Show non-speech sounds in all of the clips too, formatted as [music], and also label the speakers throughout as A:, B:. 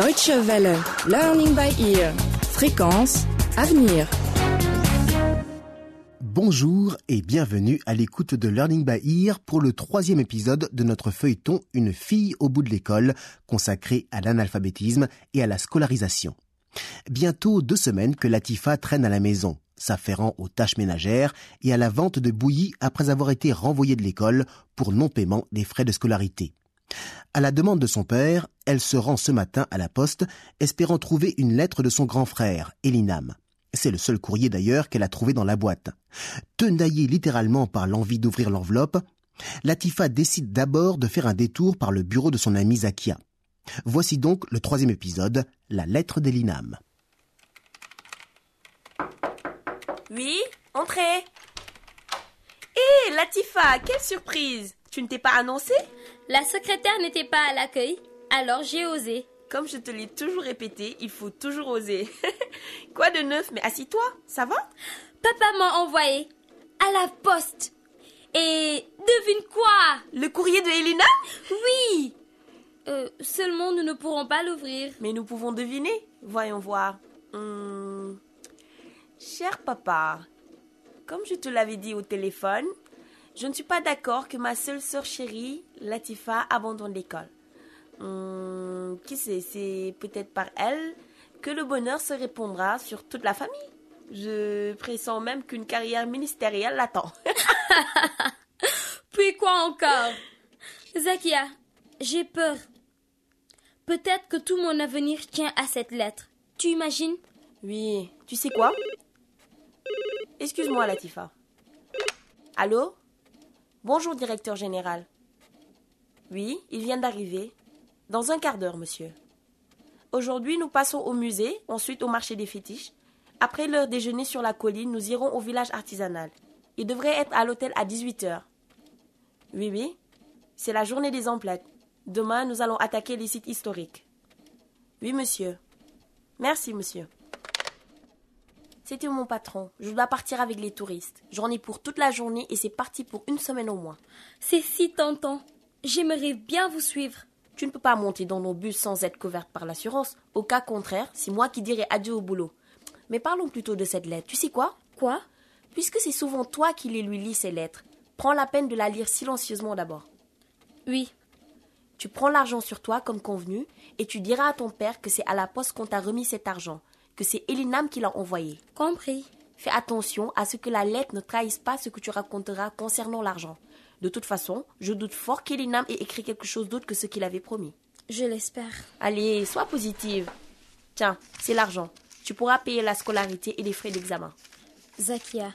A: Deutsche Welle. Learning by ear. Fréquence. Avenir.
B: Bonjour et bienvenue à l'écoute de Learning by Ear pour le troisième épisode de notre feuilleton Une fille au bout de l'école consacré à l'analphabétisme et à la scolarisation. Bientôt deux semaines que Latifa traîne à la maison, s'affairant aux tâches ménagères et à la vente de bouillies après avoir été renvoyée de l'école pour non-paiement des frais de scolarité. À la demande de son père, elle se rend ce matin à la poste, espérant trouver une lettre de son grand frère, Elinam. C'est le seul courrier d'ailleurs qu'elle a trouvé dans la boîte. Tenaillée littéralement par l'envie d'ouvrir l'enveloppe, Latifa décide d'abord de faire un détour par le bureau de son ami Zakia. Voici donc le troisième épisode, la lettre d'Elinam.
C: Oui, entrez. Hé, Latifa, quelle surprise Tu ne t'es pas annoncée
D: La secrétaire n'était pas à l'accueil, alors j'ai osé.
C: Comme je te l'ai toujours répété, il faut toujours oser. [laughs] Quoi de neuf? Mais assis-toi, ça va?
D: Papa m'a envoyé à la poste. Et devine quoi?
C: Le courrier de Elina
D: Oui euh, Seulement nous ne pourrons pas l'ouvrir.
C: Mais nous pouvons deviner. Voyons voir. Hum, Cher papa, comme je te l'avais dit au téléphone, je ne suis pas d'accord que ma seule sœur chérie, Latifa, abandonne l'école. Hum, qui sait, c'est peut-être par elle que le bonheur se répondra sur toute la famille. Je pressens même qu'une carrière ministérielle l'attend. [laughs]
D: Puis quoi encore? Zakia, j'ai peur. Peut-être que tout mon avenir tient à cette lettre. Tu imagines?
C: Oui, tu sais quoi? Excuse-moi, Latifa. Allô? Bonjour, directeur général. Oui, il vient d'arriver. Dans un quart d'heure, monsieur. Aujourd'hui, nous passons au musée, ensuite au marché des fétiches. Après l'heure déjeuner sur la colline, nous irons au village artisanal. Il devrait être à l'hôtel à 18h. Oui, oui. C'est la journée des emplettes. Demain, nous allons attaquer les sites historiques. Oui, monsieur. Merci, monsieur. C'était mon patron. Je dois partir avec les touristes. J'en ai pour toute la journée et c'est parti pour une semaine au moins.
D: C'est si tentant. J'aimerais bien vous suivre.
C: Tu ne peux pas monter dans nos bus sans être couverte par l'assurance. Au cas contraire, c'est moi qui dirai adieu au boulot. Mais parlons plutôt de cette lettre. Tu sais quoi?
D: Quoi?
C: Puisque c'est souvent toi qui les lui lis ces lettres, prends la peine de la lire silencieusement d'abord.
D: Oui.
C: Tu prends l'argent sur toi comme convenu et tu diras à ton père que c'est à la poste qu'on t'a remis cet argent, que c'est Elinam qui l'a envoyé.
D: Compris.
C: Fais attention à ce que la lettre ne trahisse pas ce que tu raconteras concernant l'argent. De toute façon, je doute fort qu'Elinam ait écrit quelque chose d'autre que ce qu'il avait promis.
D: Je l'espère.
C: Allez, sois positive. Tiens, c'est l'argent. Tu pourras payer la scolarité et les frais d'examen.
D: Zakia.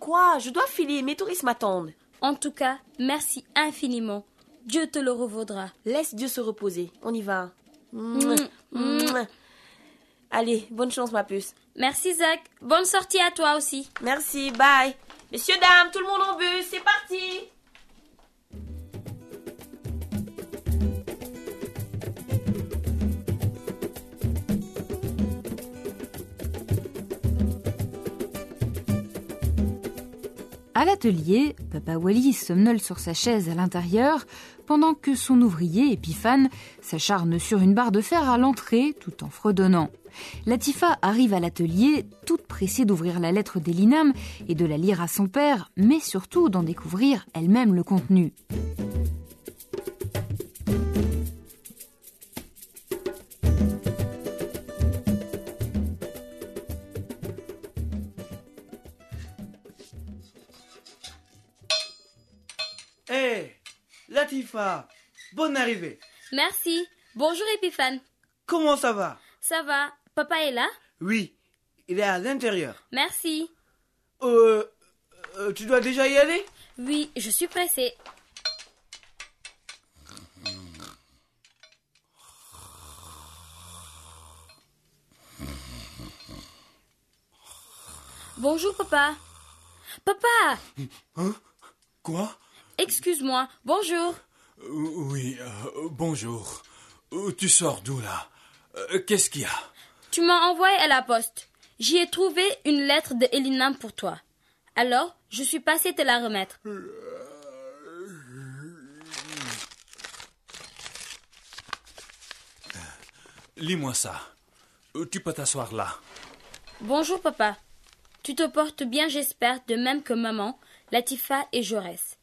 C: Quoi? Je dois filer, mes touristes m'attendent.
D: En tout cas, merci infiniment. Dieu te le revaudra.
C: Laisse Dieu se reposer. On y va. Mouah, mouah. Allez, bonne chance, ma puce.
D: Merci Zach. Bonne sortie à toi aussi.
C: Merci, bye. Messieurs, dames, tout le monde en bus, c'est parti.
E: À l'atelier, Papa Wally somnole sur sa chaise à l'intérieur, pendant que son ouvrier, Epiphane, s'acharne sur une barre de fer à l'entrée, tout en fredonnant. Latifa arrive à l'atelier, toute pressée d'ouvrir la lettre d'Elinam et de la lire à son père, mais surtout d'en découvrir elle-même le contenu.
F: Latifa, bonne arrivée.
D: Merci. Bonjour Epiphane.
F: Comment ça va?
D: Ça va Papa est là?
F: Oui, il est à l'intérieur.
D: Merci.
F: Euh, euh, tu dois déjà y aller?
D: Oui, je suis pressée. Bonjour papa. Papa
G: Quoi?
D: Excuse-moi. Bonjour.
G: Euh, Oui, euh, bonjour. Euh, Tu sors d'où là Euh, Qu'est-ce qu'il y a
D: Tu m'as envoyé à la poste. J'y ai trouvé une lettre de Elinam pour toi. Alors, je suis passée te la remettre.
G: lis-moi ça. Tu peux t'asseoir là.
D: Bonjour papa. Tu te portes bien, j'espère, de même que maman, Latifa et Jaurès.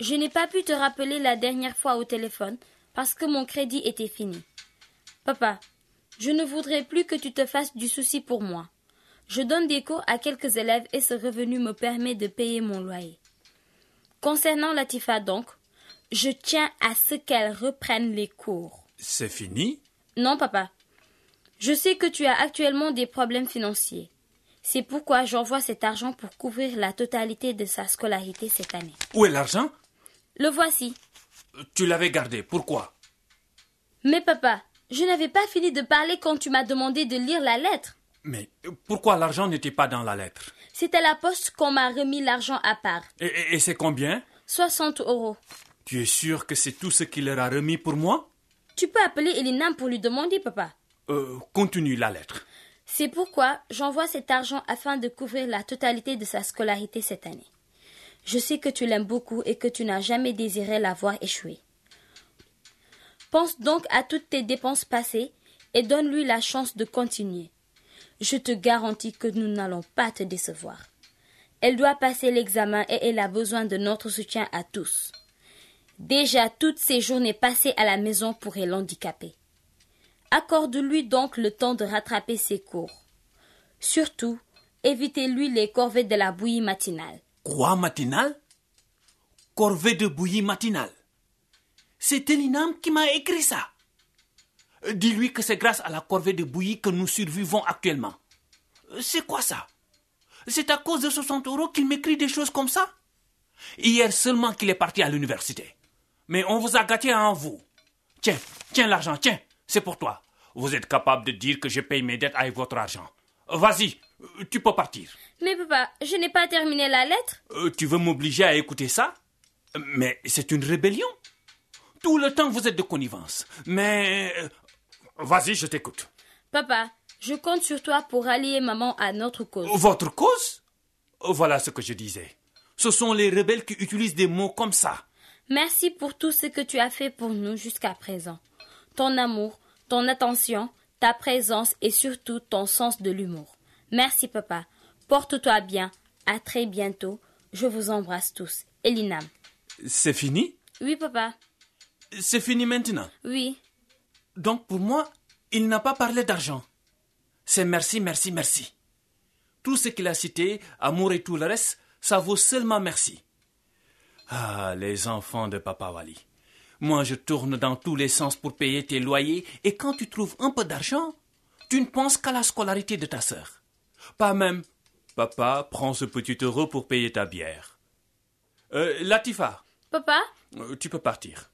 D: Je n'ai pas pu te rappeler la dernière fois au téléphone parce que mon crédit était fini. Papa, je ne voudrais plus que tu te fasses du souci pour moi. Je donne des cours à quelques élèves et ce revenu me permet de payer mon loyer. Concernant Latifa donc, je tiens à ce qu'elle reprenne les cours.
G: C'est fini?
D: Non, papa. Je sais que tu as actuellement des problèmes financiers. C'est pourquoi j'envoie cet argent pour couvrir la totalité de sa scolarité cette année.
G: Où est l'argent?
D: Le voici.
G: Tu l'avais gardé. Pourquoi?
D: Mais papa, je n'avais pas fini de parler quand tu m'as demandé de lire la lettre.
G: Mais pourquoi l'argent n'était pas dans la lettre?
D: C'est à la poste qu'on m'a remis l'argent à part.
G: Et, et- et c'est combien?
D: 60 euros.
G: Tu es sûr que c'est tout ce qu'il leur a remis pour moi?
D: Tu peux appeler Elinam pour lui demander, papa.
G: euh, Continue la lettre.
D: C'est pourquoi j'envoie cet argent afin de couvrir la totalité de sa scolarité cette année. Je sais que tu l'aimes beaucoup et que tu n'as jamais désiré la voir échouer. Pense donc à toutes tes dépenses passées et donne-lui la chance de continuer. Je te garantis que nous n'allons pas te décevoir. Elle doit passer l'examen et elle a besoin de notre soutien à tous. Déjà toutes ces journées passées à la maison pourraient l'handicaper. Accorde-lui donc le temps de rattraper ses cours. Surtout, évitez-lui les corvées de la bouillie matinale.
G: Quoi matinal Corvée de bouillie matinale. C'est Elinam qui m'a écrit ça. Dis-lui que c'est grâce à la corvée de bouillie que nous survivons actuellement. C'est quoi ça? C'est à cause de 60 euros qu'il m'écrit des choses comme ça? Hier seulement qu'il est parti à l'université. Mais on vous a gâté en vous. Tiens, tiens l'argent, tiens, c'est pour toi. Vous êtes capable de dire que je paye mes dettes avec votre argent. Vas-y, tu peux partir.
D: Mais papa, je n'ai pas terminé la lettre.
G: Euh, tu veux m'obliger à écouter ça? Mais c'est une rébellion. Tout le temps, vous êtes de connivence. Mais... euh, Vas-y, je t'écoute.
D: Papa, je compte sur toi pour rallier maman à notre cause.
G: Votre cause? Voilà ce que je disais. Ce sont les rebelles qui utilisent des mots comme ça.
D: Merci pour tout ce que tu as fait pour nous jusqu'à présent. Ton amour, ton attention, ta présence et surtout ton sens de l'humour. Merci papa. Porte-toi bien. À très bientôt. Je vous embrasse tous. Elinam.
G: C'est fini?
D: Oui papa.
G: C'est fini maintenant?
D: Oui.
G: Donc pour moi, il n'a pas parlé d'argent. C'est merci, merci, merci. Tout ce qu'il a cité, amour et tout le reste, ça vaut seulement merci. Ah, les enfants de Papa Wali. Moi, je tourne dans tous les sens pour payer tes loyers, et quand tu trouves un peu d'argent, tu ne penses qu'à la scolarité de ta sœur. Pas même. Papa, prends ce petit euro pour payer ta bière. Euh, Latifa,
D: Papa?
G: Euh, tu peux partir.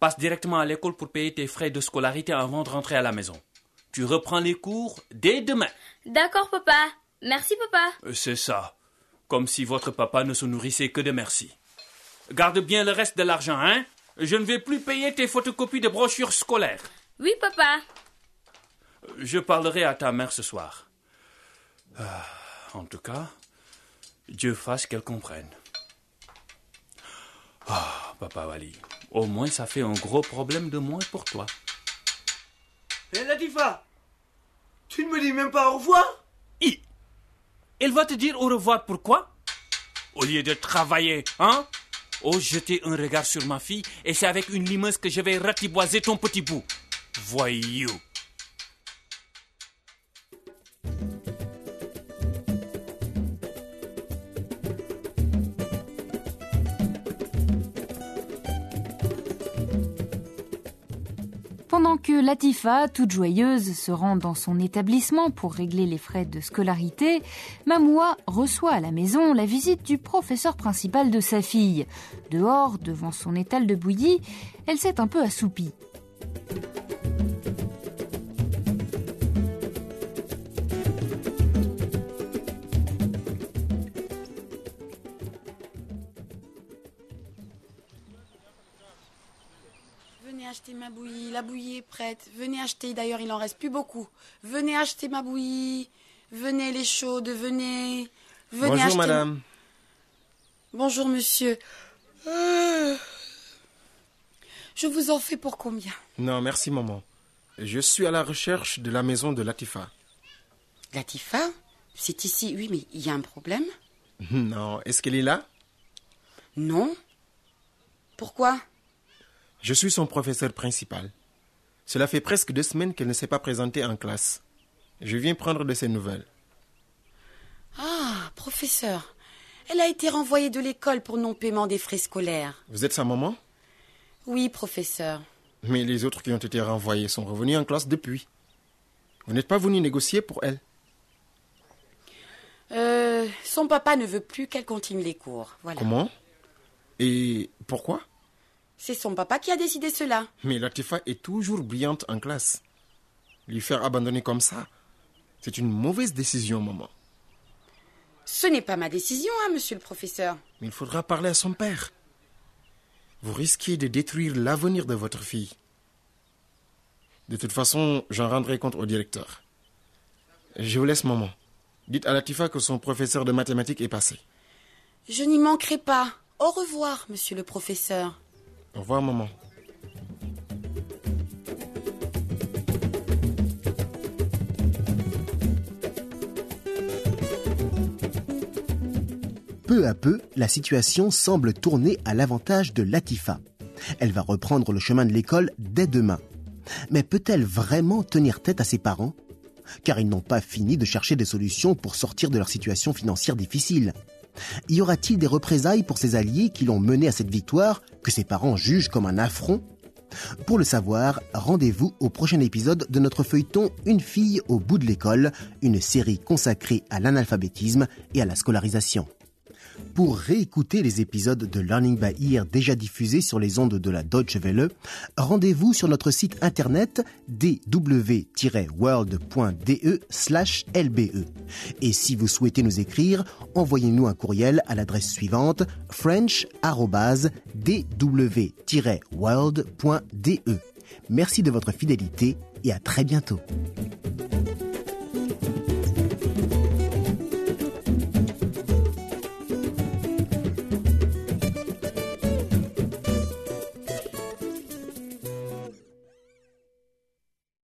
G: Passe directement à l'école pour payer tes frais de scolarité avant de rentrer à la maison. Tu reprends les cours dès demain.
D: D'accord papa. Merci papa.
G: Euh, C'est ça. Comme si votre papa ne se nourrissait que de merci. Garde bien le reste de l'argent, hein? Je ne vais plus payer tes photocopies de brochures scolaires.
D: Oui papa.
G: Je parlerai à ta mère ce soir. Ah, en tout cas, Dieu fasse qu'elle comprenne. Ah, papa Wali, au moins ça fait un gros problème de moins pour toi.
F: Hé Latifa Tu ne me dis même pas au revoir?
G: I. Elle va te dire au revoir pourquoi? Au lieu de travailler, hein? Oh, jeter un regard sur ma fille et c'est avec une limeuse que je vais ratiboiser ton petit bout. Voyou.
E: Que Latifa, toute joyeuse, se rend dans son établissement pour régler les frais de scolarité, Mamoua reçoit à la maison la visite du professeur principal de sa fille. Dehors, devant son étal de bouillie, elle s'est un peu assoupie.
H: Acheter ma bouillie, la bouillie est prête. Venez acheter, d'ailleurs il en reste plus beaucoup. Venez acheter ma bouillie. Venez, elle est chaude, venez. Venez
F: Bonjour
H: acheter.
F: madame.
H: Bonjour monsieur. Euh, Je vous en fais pour combien?
F: Non, merci maman.
I: Je suis à la recherche de la maison de Latifa.
H: Latifa? C'est ici, oui, mais il y a un problème? [laughs]
I: Non, est-ce qu'elle est là?
H: Non. Pourquoi?
I: Je suis son professeur principal. Cela fait presque deux semaines qu'elle ne s'est pas présentée en classe. Je viens prendre de ses nouvelles.
H: Ah, professeur. Elle a été renvoyée de l'école pour non-paiement des frais scolaires.
I: Vous êtes sa maman?
H: Oui, professeur.
I: Mais les autres qui ont été renvoyés sont revenus en classe depuis. Vous n'êtes pas venu négocier pour elle?
H: Euh, son papa ne veut plus qu'elle continue les cours. Voilà.
I: Comment? Et pourquoi?
H: C'est son papa qui a décidé cela.
I: Mais Latifa est toujours brillante en classe. Lui faire abandonner comme ça, c'est une mauvaise décision, maman.
H: Ce n'est pas ma décision, hein, monsieur le professeur.
I: Mais il faudra parler à son père. Vous risquez de détruire l'avenir de votre fille. De toute façon, j'en rendrai compte au directeur. Je vous laisse, maman. Dites à Latifa que son professeur de mathématiques est passé.
H: Je n'y manquerai pas. Au revoir, monsieur le professeur.
I: Au revoir, maman.
B: Peu à peu, la situation semble tourner à l'avantage de Latifa. Elle va reprendre le chemin de l'école dès demain. Mais peut-elle vraiment tenir tête à ses parents? Car ils n'ont pas fini de chercher des solutions pour sortir de leur situation financière difficile. Y aura-t-il des représailles pour ses alliés qui l'ont mené à cette victoire que ses parents jugent comme un affront? Pour le savoir, rendez-vous au prochain épisode de notre feuilleton Une fille au bout de l'école, une série consacrée à l'analphabétisme et à la scolarisation. Pour réécouter les épisodes de Learning by Ear déjà diffusés sur les ondes de la Deutsche Welle, rendez-vous sur notre site internet dw-world.de/lbe. Et si vous souhaitez nous écrire, envoyez-nous un courriel à l'adresse suivante french@dw-world.de. Merci de votre fidélité et à très bientôt.